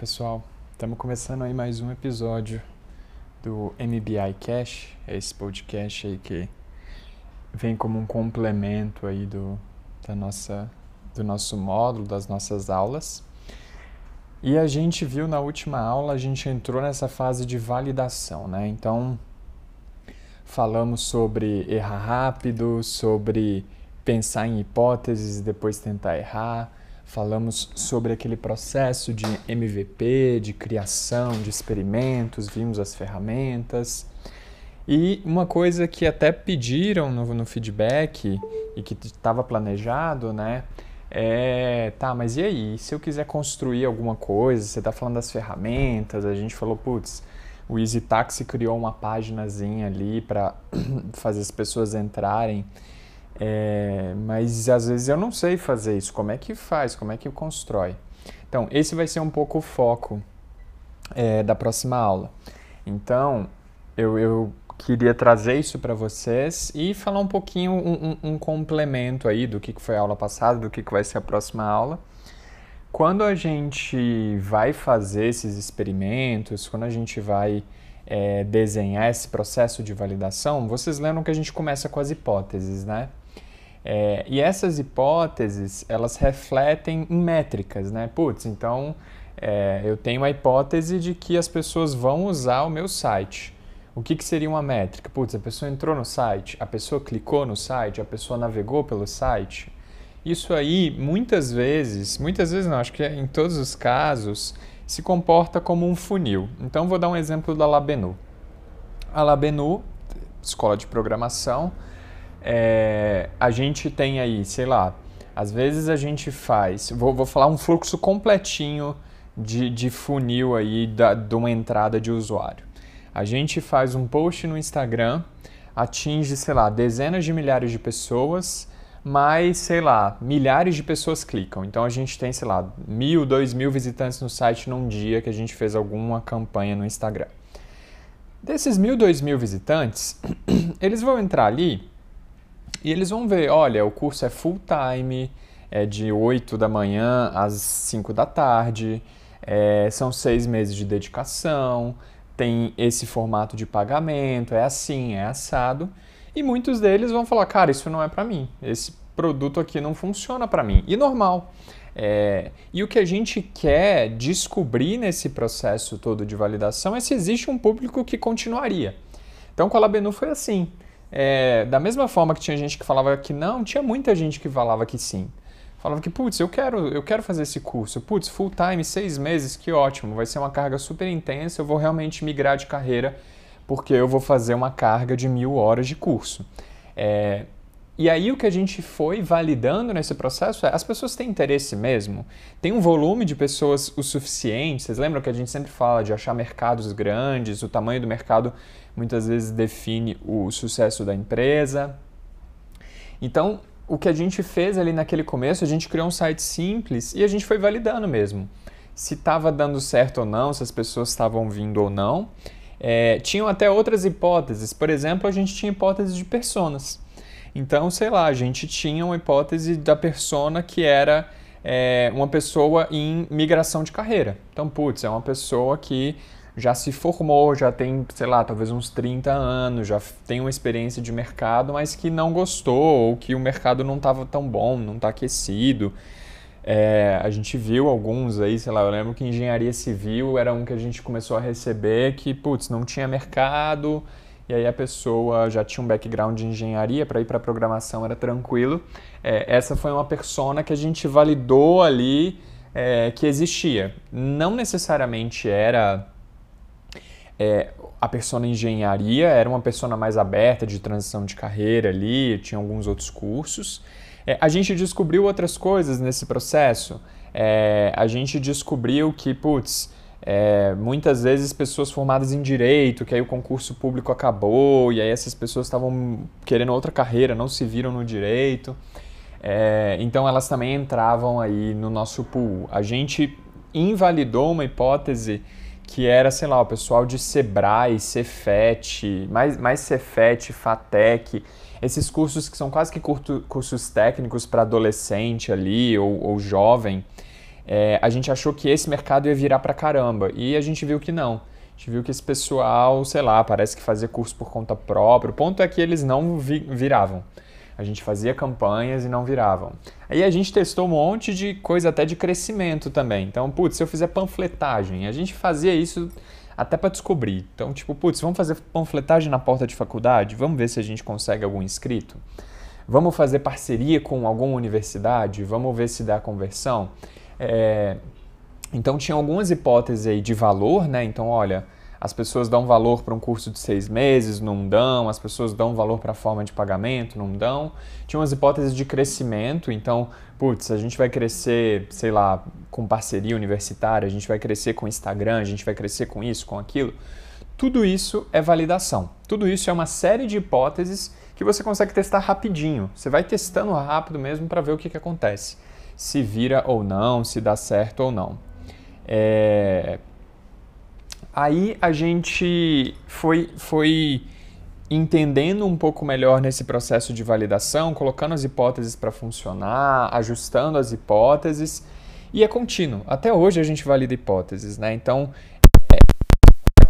pessoal, estamos começando aí mais um episódio do MBI Cash, é esse podcast aí que vem como um complemento aí do, da nossa, do nosso módulo, das nossas aulas. E a gente viu na última aula, a gente entrou nessa fase de validação, né? Então, falamos sobre errar rápido, sobre pensar em hipóteses e depois tentar errar Falamos sobre aquele processo de MVP, de criação de experimentos, vimos as ferramentas. E uma coisa que até pediram no, no feedback e que estava planejado, né? É, tá, mas e aí? Se eu quiser construir alguma coisa, você está falando das ferramentas, a gente falou, putz, o Easy Taxi criou uma páginazinha ali para fazer as pessoas entrarem é, mas às vezes eu não sei fazer isso. Como é que faz? Como é que constrói? Então, esse vai ser um pouco o foco é, da próxima aula. Então, eu, eu queria trazer isso para vocês e falar um pouquinho, um, um, um, complemento aí do que foi a aula passada, do que vai ser a próxima aula. Quando a gente vai fazer esses experimentos, quando a gente vai é, desenhar esse processo de validação, vocês lembram que a gente começa com as hipóteses, né? É, e essas hipóteses, elas refletem em métricas, né? Putz, então é, eu tenho a hipótese de que as pessoas vão usar o meu site. O que, que seria uma métrica? Putz, a pessoa entrou no site, a pessoa clicou no site, a pessoa navegou pelo site. Isso aí, muitas vezes, muitas vezes não, acho que em todos os casos, se comporta como um funil. Então, vou dar um exemplo da Labenu. A Labenu, escola de programação, é, a gente tem aí, sei lá, às vezes a gente faz, vou, vou falar um fluxo completinho de, de funil aí da, de uma entrada de usuário. A gente faz um post no Instagram, atinge, sei lá, dezenas de milhares de pessoas, mas, sei lá, milhares de pessoas clicam. Então a gente tem, sei lá, mil, dois mil visitantes no site num dia que a gente fez alguma campanha no Instagram. Desses mil, dois mil visitantes, eles vão entrar ali e eles vão ver, olha, o curso é full time, é de 8 da manhã às 5 da tarde, é, são seis meses de dedicação, tem esse formato de pagamento, é assim, é assado. E muitos deles vão falar, cara, isso não é para mim, esse produto aqui não funciona para mim. E normal. É, e o que a gente quer descobrir nesse processo todo de validação é se existe um público que continuaria. Então com a Labenu foi assim. É, da mesma forma que tinha gente que falava que não, tinha muita gente que falava que sim. Falava que, putz, eu quero, eu quero fazer esse curso. Putz, full time, seis meses, que ótimo. Vai ser uma carga super intensa, eu vou realmente migrar de carreira porque eu vou fazer uma carga de mil horas de curso. É, e aí o que a gente foi validando nesse processo é as pessoas têm interesse mesmo? Tem um volume de pessoas o suficiente? Vocês lembram que a gente sempre fala de achar mercados grandes, o tamanho do mercado muitas vezes define o sucesso da empresa. Então, o que a gente fez ali naquele começo, a gente criou um site simples e a gente foi validando mesmo. Se estava dando certo ou não, se as pessoas estavam vindo ou não. É, tinham até outras hipóteses. Por exemplo, a gente tinha hipóteses de personas. Então, sei lá, a gente tinha uma hipótese da persona que era é, uma pessoa em migração de carreira. Então, putz, é uma pessoa que já se formou, já tem, sei lá, talvez uns 30 anos, já tem uma experiência de mercado, mas que não gostou, ou que o mercado não estava tão bom, não está aquecido. É, a gente viu alguns aí, sei lá, eu lembro que engenharia civil era um que a gente começou a receber que, putz, não tinha mercado, e aí a pessoa já tinha um background de engenharia, para ir para programação era tranquilo. É, essa foi uma persona que a gente validou ali é, que existia. Não necessariamente era é, a persona engenharia, era uma persona mais aberta de transição de carreira ali, tinha alguns outros cursos. É, a gente descobriu outras coisas nesse processo. É, a gente descobriu que, putz, é, muitas vezes pessoas formadas em direito, que aí o concurso público acabou e aí essas pessoas estavam querendo outra carreira, não se viram no direito. É, então elas também entravam aí no nosso pool. A gente invalidou uma hipótese que era, sei lá, o pessoal de Sebrae, Cefet, mais, mais Cefet, Fatec, esses cursos que são quase que curto, cursos técnicos para adolescente ali ou, ou jovem é, a gente achou que esse mercado ia virar para caramba e a gente viu que não. A gente viu que esse pessoal, sei lá, parece que fazia curso por conta própria. O ponto é que eles não vi viravam. A gente fazia campanhas e não viravam. Aí a gente testou um monte de coisa até de crescimento também. Então, putz, se eu fizer panfletagem, a gente fazia isso até para descobrir. Então, tipo, putz, vamos fazer panfletagem na porta de faculdade? Vamos ver se a gente consegue algum inscrito? Vamos fazer parceria com alguma universidade? Vamos ver se dá conversão? É... Então, tinha algumas hipóteses aí de valor, né? Então, olha, as pessoas dão valor para um curso de seis meses, não dão, as pessoas dão valor para a forma de pagamento, não dão. Tinha umas hipóteses de crescimento, então, putz, a gente vai crescer, sei lá, com parceria universitária, a gente vai crescer com Instagram, a gente vai crescer com isso, com aquilo. Tudo isso é validação. Tudo isso é uma série de hipóteses que você consegue testar rapidinho. Você vai testando rápido mesmo para ver o que, que acontece. Se vira ou não, se dá certo ou não. É, Aí a gente foi, foi entendendo um pouco melhor nesse processo de validação, colocando as hipóteses para funcionar, ajustando as hipóteses, e é contínuo. Até hoje a gente valida hipóteses, né? Então,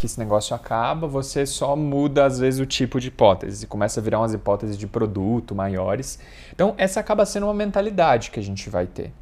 que esse negócio acaba, você só muda às vezes o tipo de hipótese, começa a virar umas hipóteses de produto maiores. Então, essa acaba sendo uma mentalidade que a gente vai ter.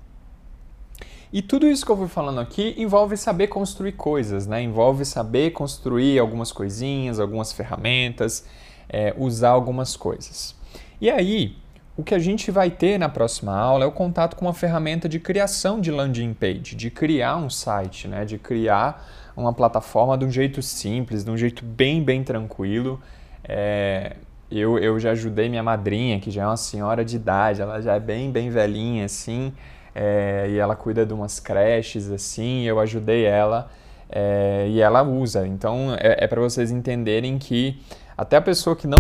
E tudo isso que eu fui falando aqui envolve saber construir coisas, né? Envolve saber construir algumas coisinhas, algumas ferramentas, é, usar algumas coisas. E aí, o que a gente vai ter na próxima aula é o contato com uma ferramenta de criação de landing page, de criar um site, né? De criar uma plataforma de um jeito simples, de um jeito bem, bem tranquilo. É, eu, eu já ajudei minha madrinha, que já é uma senhora de idade, ela já é bem, bem velhinha, assim é, e ela cuida de umas creches assim, eu ajudei ela é, e ela usa. Então é, é para vocês entenderem que até a pessoa que não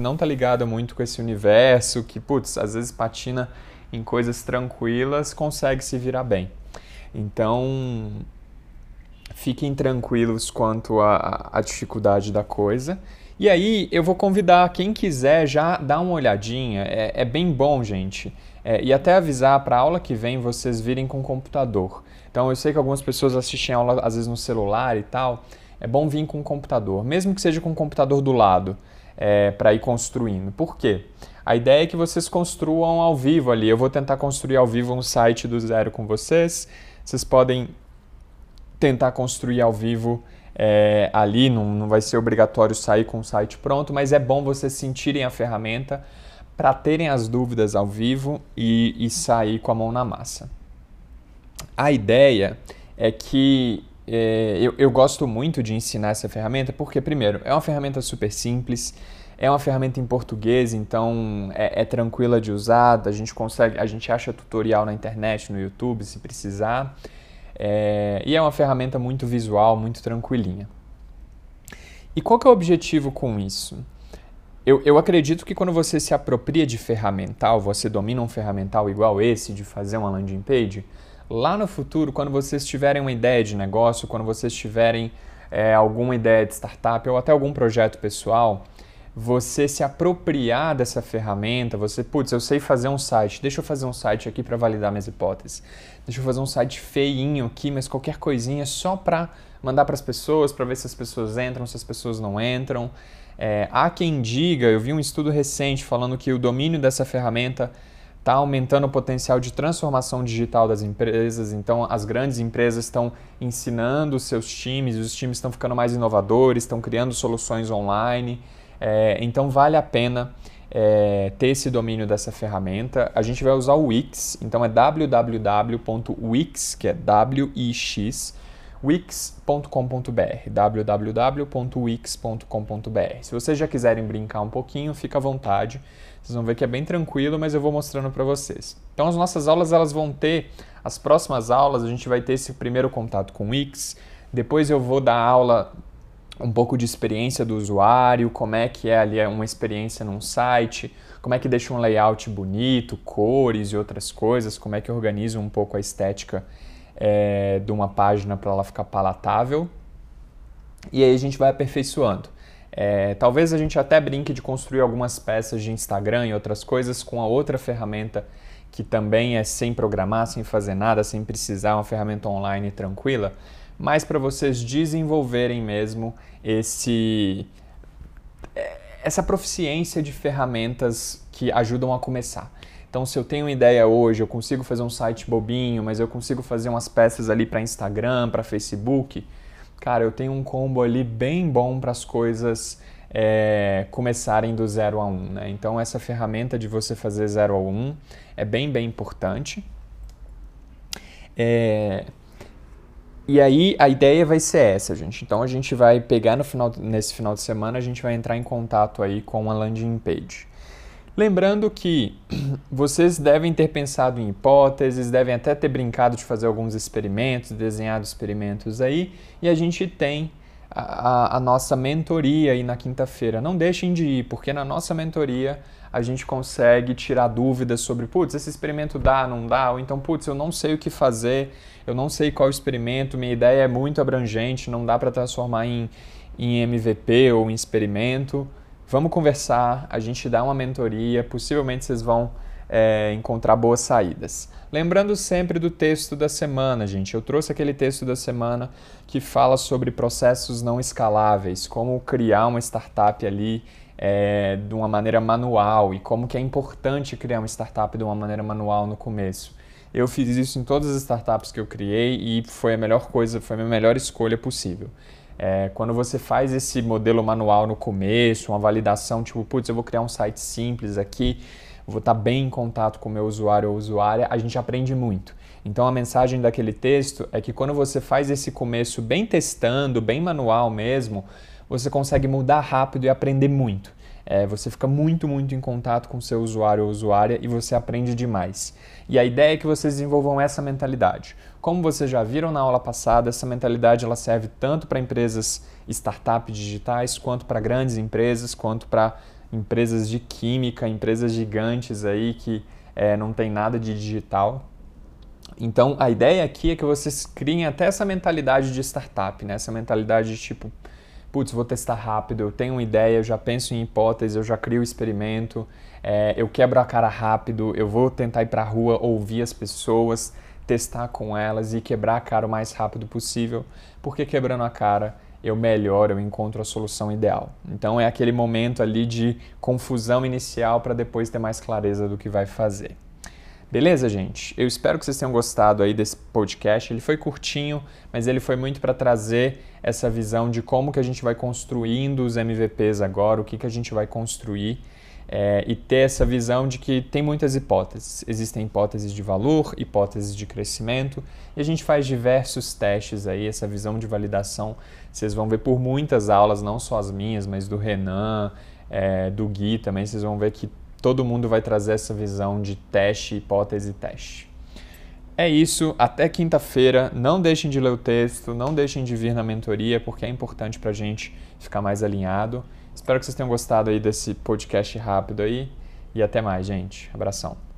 que não tá ligada muito com esse universo, que putz, às vezes patina em coisas tranquilas, consegue se virar bem. Então fiquem tranquilos quanto à dificuldade da coisa. E aí eu vou convidar quem quiser já dar uma olhadinha. É, é bem bom, gente. É, e até avisar para a aula que vem vocês virem com computador. Então eu sei que algumas pessoas assistem aula às vezes no celular e tal. É bom vir com computador, mesmo que seja com o computador do lado, é, para ir construindo. Por quê? A ideia é que vocês construam ao vivo ali. Eu vou tentar construir ao vivo um site do zero com vocês. Vocês podem tentar construir ao vivo é, ali, não, não vai ser obrigatório sair com o site pronto, mas é bom vocês sentirem a ferramenta para terem as dúvidas ao vivo e, e sair com a mão na massa. A ideia é que é, eu, eu, gosto muito de ensinar essa ferramenta porque, primeiro, é uma ferramenta super simples, é uma ferramenta em português, então é, é, tranquila de usar, a gente consegue, a gente acha tutorial na internet, no YouTube, se precisar, é, e é uma ferramenta muito visual, muito tranquilinha. E qual que é o objetivo com isso? Eu, eu acredito que quando você se apropria de ferramental, você domina um ferramental igual esse, de fazer uma landing page, lá no futuro, quando vocês tiverem uma ideia de negócio, quando vocês tiverem é, alguma ideia de startup ou até algum projeto pessoal, você se apropriar dessa ferramenta, você, putz, eu sei fazer um site, deixa eu fazer um site aqui para validar minhas hipóteses. Deixa eu fazer um site feinho aqui, mas qualquer coisinha só para mandar para as pessoas, para ver se as pessoas entram, se as pessoas não entram. É, há quem diga, eu vi um estudo recente falando que o domínio dessa ferramenta está aumentando o potencial de transformação digital das empresas. Então, as grandes empresas estão ensinando seus times, os times estão ficando mais inovadores, estão criando soluções online. É, então, vale a pena é, ter esse domínio dessa ferramenta. A gente vai usar o Wix, então é www.wix, que é W-I-X, wix.com.br, www.wix.com.br. Se vocês já quiserem brincar um pouquinho, fica à vontade. Vocês vão ver que é bem tranquilo, mas eu vou mostrando para vocês. Então as nossas aulas elas vão ter as próximas aulas, a gente vai ter esse primeiro contato com o Wix, depois eu vou dar aula um pouco de experiência do usuário, como é que é ali uma experiência num site, como é que deixa um layout bonito, cores e outras coisas, como é que organiza um pouco a estética é, de uma página para ela ficar palatável. E aí a gente vai aperfeiçoando. É, talvez a gente até brinque de construir algumas peças de Instagram e outras coisas com a outra ferramenta que também é sem programar, sem fazer nada, sem precisar, uma ferramenta online tranquila, mas para vocês desenvolverem mesmo esse é, essa proficiência de ferramentas que ajudam a começar. Então, se eu tenho uma ideia hoje, eu consigo fazer um site bobinho, mas eu consigo fazer umas peças ali para Instagram, para Facebook, cara, eu tenho um combo ali bem bom para as coisas é, começarem do zero a um. Né? Então, essa ferramenta de você fazer zero a um é bem, bem importante. É, e aí a ideia vai ser essa, gente. Então a gente vai pegar no final, nesse final de semana, a gente vai entrar em contato aí com a landing page. Lembrando que vocês devem ter pensado em hipóteses, devem até ter brincado de fazer alguns experimentos, desenhado experimentos aí, e a gente tem a, a nossa mentoria aí na quinta-feira. Não deixem de ir, porque na nossa mentoria a gente consegue tirar dúvidas sobre, putz, esse experimento dá, não dá, ou então, putz, eu não sei o que fazer, eu não sei qual experimento, minha ideia é muito abrangente, não dá para transformar em, em MVP ou em experimento. Vamos conversar, a gente dá uma mentoria, possivelmente vocês vão é, encontrar boas saídas. Lembrando sempre do texto da semana, gente. Eu trouxe aquele texto da semana que fala sobre processos não escaláveis, como criar uma startup ali é, de uma maneira manual e como que é importante criar uma startup de uma maneira manual no começo. Eu fiz isso em todas as startups que eu criei e foi a melhor coisa, foi a minha melhor escolha possível. É, quando você faz esse modelo manual no começo, uma validação, tipo, putz, eu vou criar um site simples aqui, vou estar bem em contato com o meu usuário ou usuária, a gente aprende muito. Então a mensagem daquele texto é que quando você faz esse começo bem testando, bem manual mesmo, você consegue mudar rápido e aprender muito. É, você fica muito, muito em contato com seu usuário ou usuária e você aprende demais. E a ideia é que vocês desenvolvam essa mentalidade. Como vocês já viram na aula passada, essa mentalidade ela serve tanto para empresas startup digitais, quanto para grandes empresas, quanto para empresas de química, empresas gigantes aí que é, não tem nada de digital. Então a ideia aqui é que vocês criem até essa mentalidade de startup, né? essa mentalidade de tipo, putz, vou testar rápido, eu tenho uma ideia, eu já penso em hipótese, eu já crio o experimento, é, eu quebro a cara rápido, eu vou tentar ir para a rua, ouvir as pessoas, testar com elas e quebrar a cara o mais rápido possível, porque quebrando a cara eu melhoro, eu encontro a solução ideal. Então é aquele momento ali de confusão inicial para depois ter mais clareza do que vai fazer. Beleza, gente? Eu espero que vocês tenham gostado aí desse podcast. Ele foi curtinho, mas ele foi muito para trazer essa visão de como que a gente vai construindo os MVPs agora, o que, que a gente vai construir é, e ter essa visão de que tem muitas hipóteses. Existem hipóteses de valor, hipóteses de crescimento, e a gente faz diversos testes aí, essa visão de validação. Vocês vão ver por muitas aulas, não só as minhas, mas do Renan, é, do Gui também, vocês vão ver que todo mundo vai trazer essa visão de teste, hipótese e teste. É isso, até quinta-feira. Não deixem de ler o texto, não deixem de vir na mentoria, porque é importante para a gente ficar mais alinhado. Espero que vocês tenham gostado aí desse podcast rápido aí e até mais, gente. Abração.